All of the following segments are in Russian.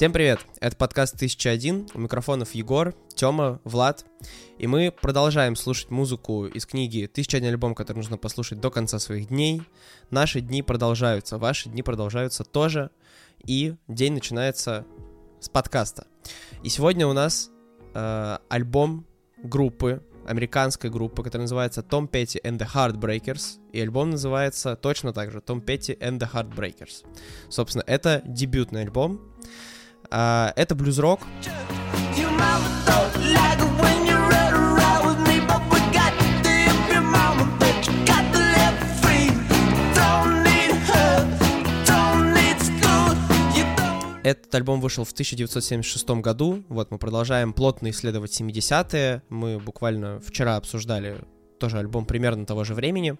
Всем привет! Это подкаст 1001, у микрофонов Егор, Тёма, Влад. И мы продолжаем слушать музыку из книги «1001 альбом, который нужно послушать до конца своих дней». Наши дни продолжаются, ваши дни продолжаются тоже. И день начинается с подкаста. И сегодня у нас э, альбом группы, американской группы, которая называется Tom Petty and the Heartbreakers. И альбом называется точно так же Tom Petty and the Heartbreakers. Собственно, это дебютный альбом. А, это блюз-рок. Этот альбом вышел в 1976 году. Вот мы продолжаем плотно исследовать 70-е. Мы буквально вчера обсуждали тоже альбом примерно того же времени.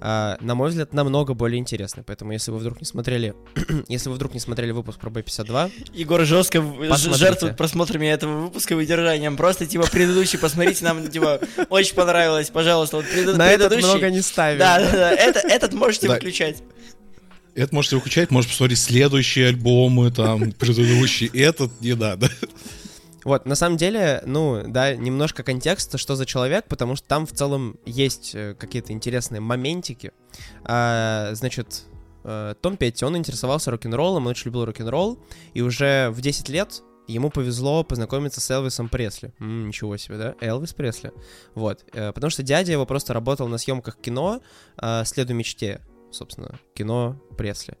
Uh, на мой взгляд, намного более интересный. Поэтому, если вы вдруг не смотрели, если вы вдруг не смотрели выпуск про B52, Егор жестко жертвует просмотрами этого выпуска выдержанием. Просто типа предыдущий, посмотрите, нам типа очень понравилось, пожалуйста, вот пред... На предыдущий. этот много не ставим. Да, да, да. Это, этот можете выключать. Это можете выключать, можете посмотреть следующие альбомы, там, предыдущий, этот не надо. Вот, на самом деле, ну, да, немножко контекста, что за человек, потому что там в целом есть э, какие-то интересные моментики. А, значит, э, Том Петти, он интересовался рок-н-роллом, он очень любил рок-н-ролл, и уже в 10 лет ему повезло познакомиться с Элвисом Пресли. М-м, ничего себе, да? Элвис Пресли. Вот. Э, потому что дядя его просто работал на съемках кино «Следу мечте», собственно, кино Пресли.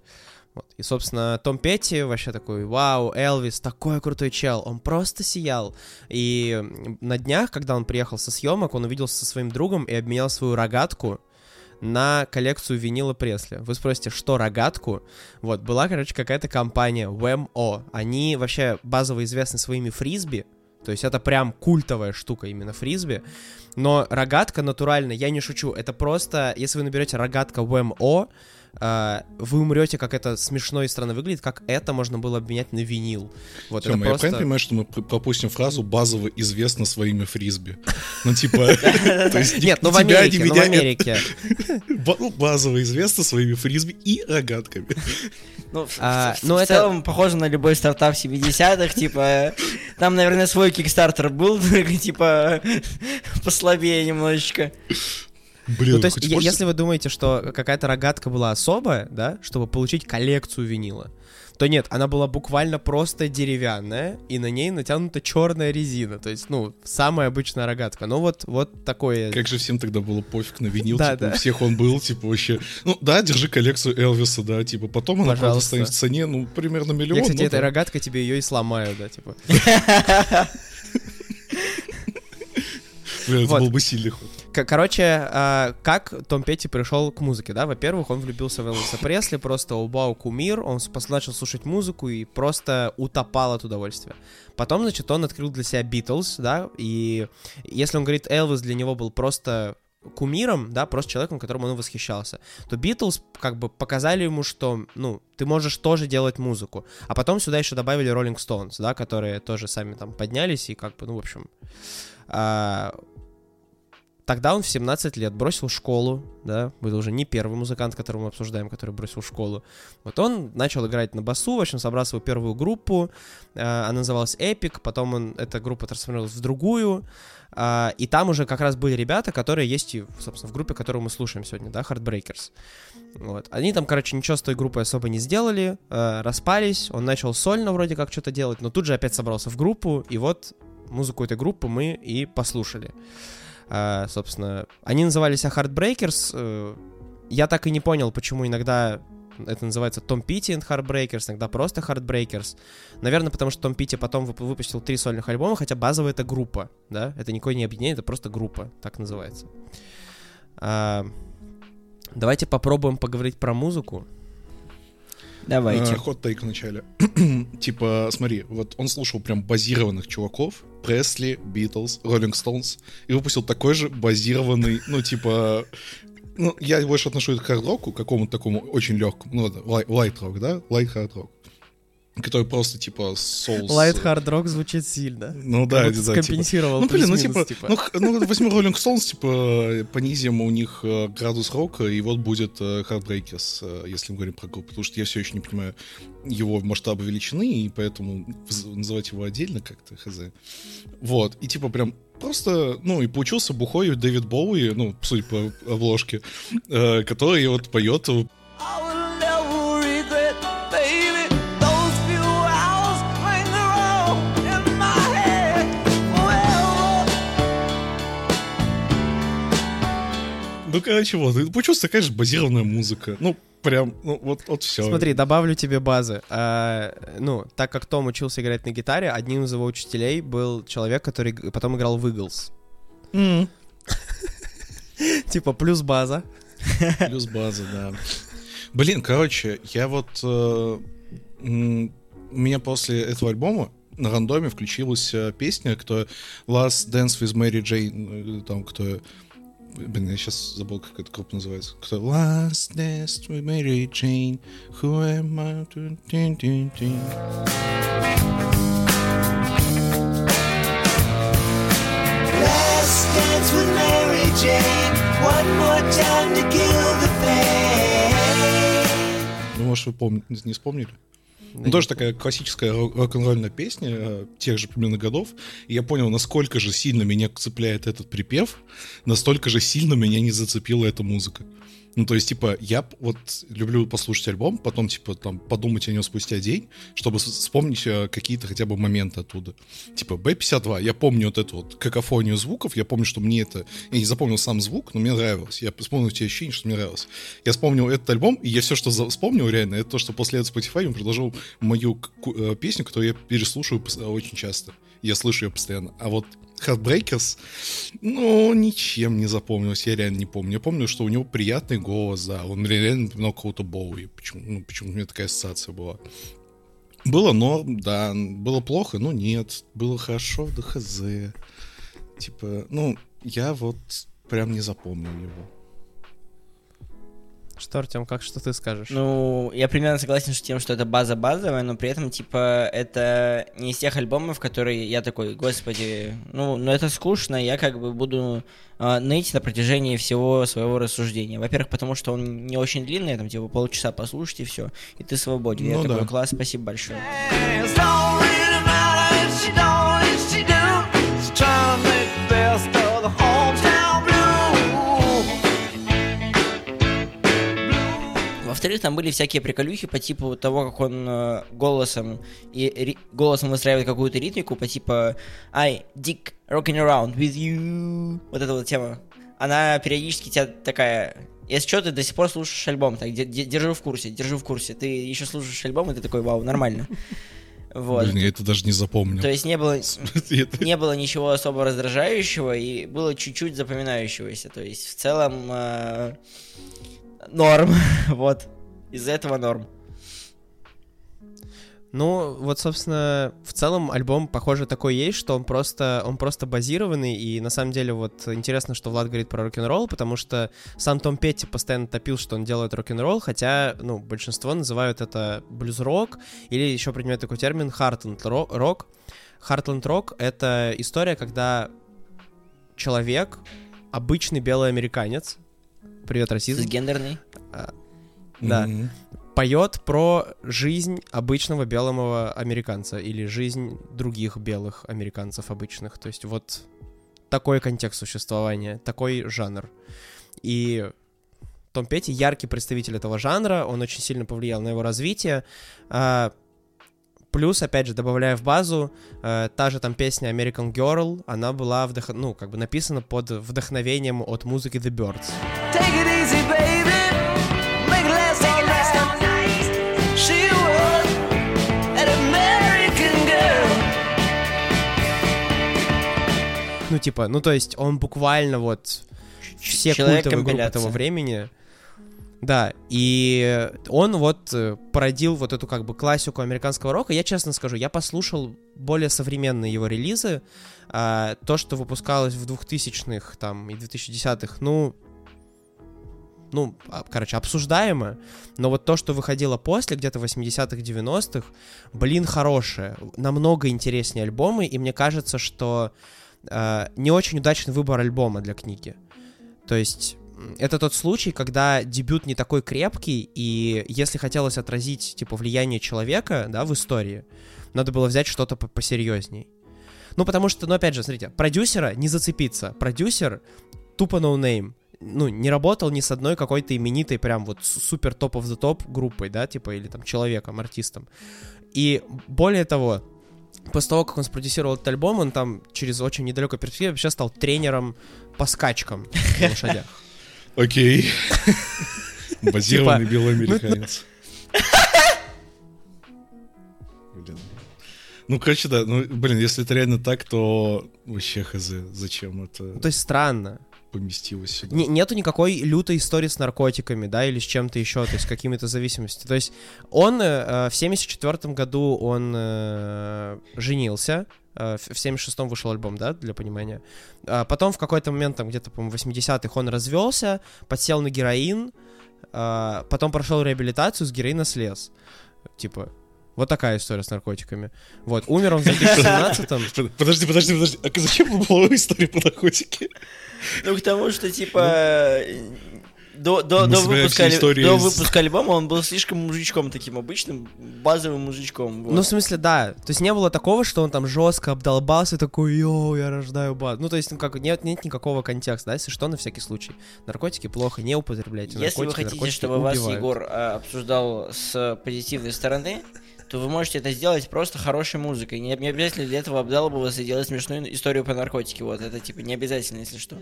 Вот. И, собственно, Том Петти вообще такой, вау, Элвис, такой крутой чел, он просто сиял. И на днях, когда он приехал со съемок, он увиделся со своим другом и обменял свою рогатку на коллекцию винила Пресли. Вы спросите, что рогатку? Вот, была, короче, какая-то компания WMO. Они вообще базово известны своими фрисби, то есть это прям культовая штука именно фрисби. Но рогатка натурально, я не шучу, это просто, если вы наберете рогатка WMO, вы умрете, как это смешно и странно выглядит, как это можно было обменять на винил. Вот Тёма, это просто... я правильно понимаю, что мы пропустим фразу «базово известно своими фрисби». Ну, типа... Нет, ну в Америке, ну в Америке. Базово известно своими фрисби и рогатками. Ну, в а, ну, целом, похоже на любой стартап 70-х, типа... Там, наверное, свой кикстартер был, типа, послабее немножечко. Блин, ну, то есть, можете... если вы думаете, что какая-то рогатка была особая, да, чтобы получить коллекцию винила, то нет, она была буквально просто деревянная, и на ней натянута черная резина. То есть, ну, самая обычная рогатка. Ну, вот, вот такое. Как же всем тогда было пофиг на винил, да, типа, да. у всех он был, типа, вообще. Ну, да, держи коллекцию Элвиса, да, типа, потом она правда станет в цене, ну, примерно миллион. Я, кстати, ну, этой да. рогаткой тебе ее и сломаю, да, типа. Бля, это был бы сильный ход. Короче, э, как Том Петти пришел к музыке, да? Во-первых, он влюбился в Элвиса Пресли, просто убау кумир, он начал слушать музыку и просто утопал от удовольствия. Потом, значит, он открыл для себя Битлз, да, и если он говорит, Элвис для него был просто кумиром, да, просто человеком, которым он восхищался, то Битлз как бы показали ему, что, ну, ты можешь тоже делать музыку. А потом сюда еще добавили Rolling Stones, да, которые тоже сами там поднялись и как бы, ну, в общем... А, Тогда он в 17 лет бросил школу, да, был уже не первый музыкант, которого мы обсуждаем, который бросил школу. Вот он начал играть на басу, в общем, собрал свою первую группу, э, она называлась Epic, потом он, эта группа трансформировалась в другую, э, и там уже как раз были ребята, которые есть, и, собственно, в группе, которую мы слушаем сегодня, да, Heartbreakers. Вот. Они там, короче, ничего с той группой особо не сделали, э, распались, он начал сольно вроде как что-то делать, но тут же опять собрался в группу, и вот музыку этой группы мы и послушали. А, собственно, они назывались Heartbreakers. Э, я так и не понял, почему иногда это называется Том Питти and Heartbreakers, иногда просто Heartbreakers. Наверное, потому что Том Питти потом выпустил три сольных альбома, хотя базовая это группа, да? Это никакое не объединение, это просто группа, так называется. А, давайте попробуем поговорить про музыку. Давайте. Hot take в начале. типа, смотри, вот он слушал прям базированных чуваков, Пресли, Битлз, Роллинг Стоунс, и выпустил такой же базированный, ну, типа, ну, я больше отношу это к хард-року, какому-то такому очень легкому, ну, лайт-рок, да, лайт-хард-рок. Который просто типа соус. Light Hard Rock звучит сильно. Ну да, это да. Скомпенсировал. Типа. Ну блин, ну типа, типа. ну, ну возьмем Rolling Stones, типа понизим у них э, градус рока, и вот будет э, Heartbreakers, э, если мы говорим про группу, потому что я все еще не понимаю его масштаба величины, и поэтому называть его отдельно как-то хз. Вот, и типа прям просто, ну, и получился бухой Дэвид Боуи, ну, судя по обложке, который вот поет Ну, короче, вот. Получилась такая же базированная музыка. Ну, прям, ну, вот, вот все. Смотри, добавлю тебе базы. А, ну, так как Том учился играть на гитаре, одним из его учителей был человек, который потом играл в Eagles. Mm. Типа плюс база. Плюс база, да. Блин, короче, я вот... Э, у меня после этого альбома на рандоме включилась э, песня, кто Last Dance with Mary Jane, э, там, кто Блин, я сейчас забыл, как эта группа называется. Кто? Last Dance with Mary Jane. Who am I? Dun, dun, dun, Last dance with Mary Jane. One more time to kill the pain. Ну, может, вы помните, не вспомнили? Ну, тоже такая классическая рок-н-ролльная песня э, тех же примерно годов. И я понял, насколько же сильно меня цепляет этот припев, настолько же сильно меня не зацепила эта музыка. Ну, то есть, типа, я вот люблю послушать альбом, потом, типа, там, подумать о нем спустя день, чтобы вспомнить э, какие-то хотя бы моменты оттуда. Типа, B-52, я помню вот эту вот какофонию звуков, я помню, что мне это... Я не запомнил сам звук, но мне нравилось. Я вспомнил те ощущения, что мне нравилось. Я вспомнил этот альбом, и я все, что вспомнил реально, это то, что после этого Spotify он предложил мою э, песню, которую я переслушиваю очень часто. Я слышу ее постоянно. А вот Heartbreakers, ну, ничем не запомнилось, я реально не помню. Я помню, что у него приятный голос, да, он реально напоминал кого-то Боуи. Почему, ну, почему у меня такая ассоциация была. Было норм, да, было плохо, но нет. Было хорошо, да хз. Типа, ну, я вот прям не запомнил его. Что, Артем, как что ты скажешь? Ну, я примерно согласен с тем, что это база базовая, но при этом, типа, это не из тех альбомов, которые я такой, господи, ну, ну это скучно, я как бы буду э, ныть на протяжении всего своего рассуждения. Во-первых, потому что он не очень длинный, там, типа, полчаса послушать и все, и ты свободен. Ну, я да. такой, класс, спасибо большое. Во-вторых, там были всякие приколюхи по типу того, как он э, голосом и ри- голосом выстраивает какую-то ритмику по типу I dick rocking around with you. Вот эта вот тема. Она периодически тебя такая если что, ты до сих пор слушаешь альбом, так держи в курсе, держи в курсе. Ты еще слушаешь альбом, и ты такой, вау, нормально. Вот. Блин, я это даже не запомнил. То есть не было, не было ничего особо раздражающего и было чуть-чуть запоминающегося. То есть в целом э, норм, вот. Из-за этого норм. Ну, вот, собственно, в целом альбом, похоже, такой есть, что он просто, он просто базированный, и на самом деле вот интересно, что Влад говорит про рок-н-ролл, потому что сам Том Петти постоянно топил, что он делает рок-н-ролл, хотя, ну, большинство называют это блюз-рок, или еще принимают такой термин хартленд-рок. Хартленд-рок — это история, когда человек, обычный белый американец, привет, расизм. Гендерный. А, да. Mm-hmm. Поет про жизнь обычного белого американца или жизнь других белых американцев обычных. То есть вот такой контекст существования, такой жанр. И Том Петти яркий представитель этого жанра, он очень сильно повлиял на его развитие. Плюс, опять же, добавляя в базу, э, та же там песня American Girl, она была вдох... ну, как бы написана под вдохновением от музыки The Birds. Take it easy, baby. Ну, типа, ну, то есть он буквально вот все культовые группы этого времени. Да, и он вот э, породил вот эту как бы классику американского рока. Я честно скажу, я послушал более современные его релизы. А, то, что выпускалось в 2000-х там и 2010-х, ну, ну, а, короче, обсуждаемо, но вот то, что выходило после, где-то 80-х, 90-х, блин, хорошее, намного интереснее альбомы, и мне кажется, что э, не очень удачный выбор альбома для книги. То есть это тот случай, когда дебют не такой крепкий, и если хотелось отразить, типа, влияние человека, да, в истории, надо было взять что-то посерьезней. Ну, потому что, ну, опять же, смотрите, продюсера не зацепиться. Продюсер тупо no name. Ну, не работал ни с одной какой-то именитой прям вот супер топ of the топ группой, да, типа, или там человеком, артистом. И более того, после того, как он спродюсировал этот альбом, он там через очень недалекую перспективу вообще стал тренером по скачкам на лошадях. Окей. Базированный типа, белый американец. Ну, короче, да. Ну, блин, если это реально так, то вообще хз, зачем это? То есть странно. Поместилось сюда. Не, нету никакой лютой истории с наркотиками, да, или с чем-то еще, то есть какими-то зависимостями. То есть он э, в 74 году он э, женился, э, в 76-м вышел альбом, да, для понимания. А потом в какой-то момент, там где-то, по-моему, 80-х он развелся, подсел на героин, э, потом прошел реабилитацию, с героина слез. Типа, вот такая история с наркотиками. Вот, умер он в 2017-м. Подожди, подожди, подожди. А зачем была история про наркотики? Ну, к тому, что, типа, до, до, до, выпуска, до выпуска альбома он был слишком мужичком таким обычным, базовым мужичком. Вот. Ну, в смысле, да. То есть не было такого, что он там жестко обдолбался, такой, йоу, я рождаю баз. Ну, то есть, ну, как, нет, нет никакого контекста, да, если что, на всякий случай. Наркотики плохо, не употребляйте Если наркотики, вы хотите, чтобы убивают. вас Егор а, обсуждал с позитивной стороны, то вы можете это сделать просто хорошей музыкой. Не, не обязательно для этого обдалбываться и делать смешную историю по наркотике. Вот это типа не обязательно, если что.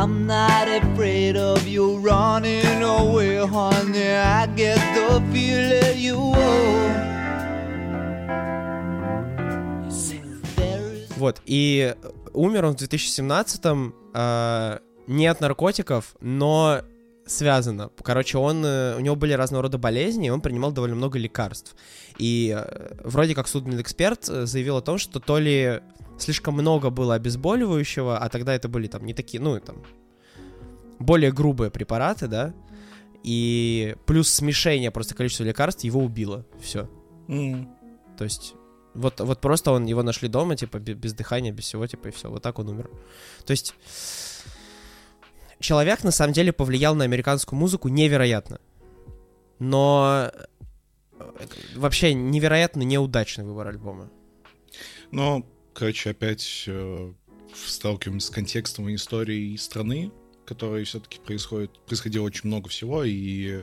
I'm not afraid of you running away, honey. I get the feeling you Вот, и умер он в 2017-м э, не от наркотиков, но связано. Короче, он, э, у него были разного рода болезни, и он принимал довольно много лекарств. И э, вроде как судмедэксперт э, заявил о том, что то ли слишком много было обезболивающего, а тогда это были там не такие, ну, там, более грубые препараты, да, и плюс смешение просто количества лекарств его убило. Все. Mm. То есть вот, вот просто он его нашли дома, типа, без дыхания, без всего, типа, и все. Вот так он умер. То есть человек на самом деле повлиял на американскую музыку невероятно. Но э, вообще невероятно неудачный выбор альбома. Но, короче, опять э, сталкиваемся с контекстом и историей страны, которой все-таки происходит, происходило очень много всего, и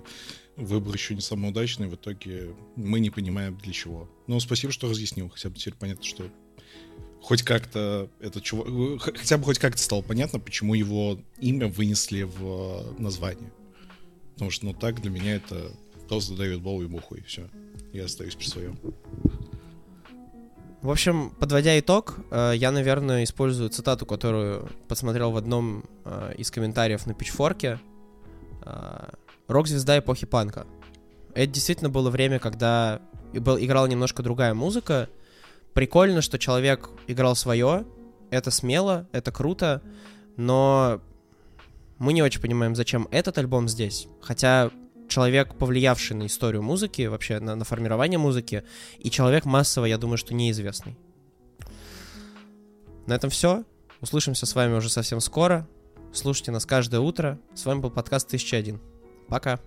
выбор еще не самый удачный, в итоге мы не понимаем для чего. Но спасибо, что разъяснил, хотя бы теперь понятно, что хоть как-то этот чувак, э, хотя бы хоть как-то стало понятно, почему его имя вынесли в э, название. Потому что, ну так, для меня это просто Дэвид Боуи буху, и все. Я остаюсь при своем. В общем, подводя итог, э, я, наверное, использую цитату, которую посмотрел в одном из комментариев на Пичфорке. Рок-звезда эпохи панка. Это действительно было время, когда играла немножко другая музыка, прикольно, что человек играл свое, это смело, это круто, но мы не очень понимаем, зачем этот альбом здесь. Хотя человек, повлиявший на историю музыки, вообще на, на формирование музыки, и человек массово, я думаю, что неизвестный. На этом все. Услышимся с вами уже совсем скоро. Слушайте нас каждое утро. С вами был подкаст 1001. Пока.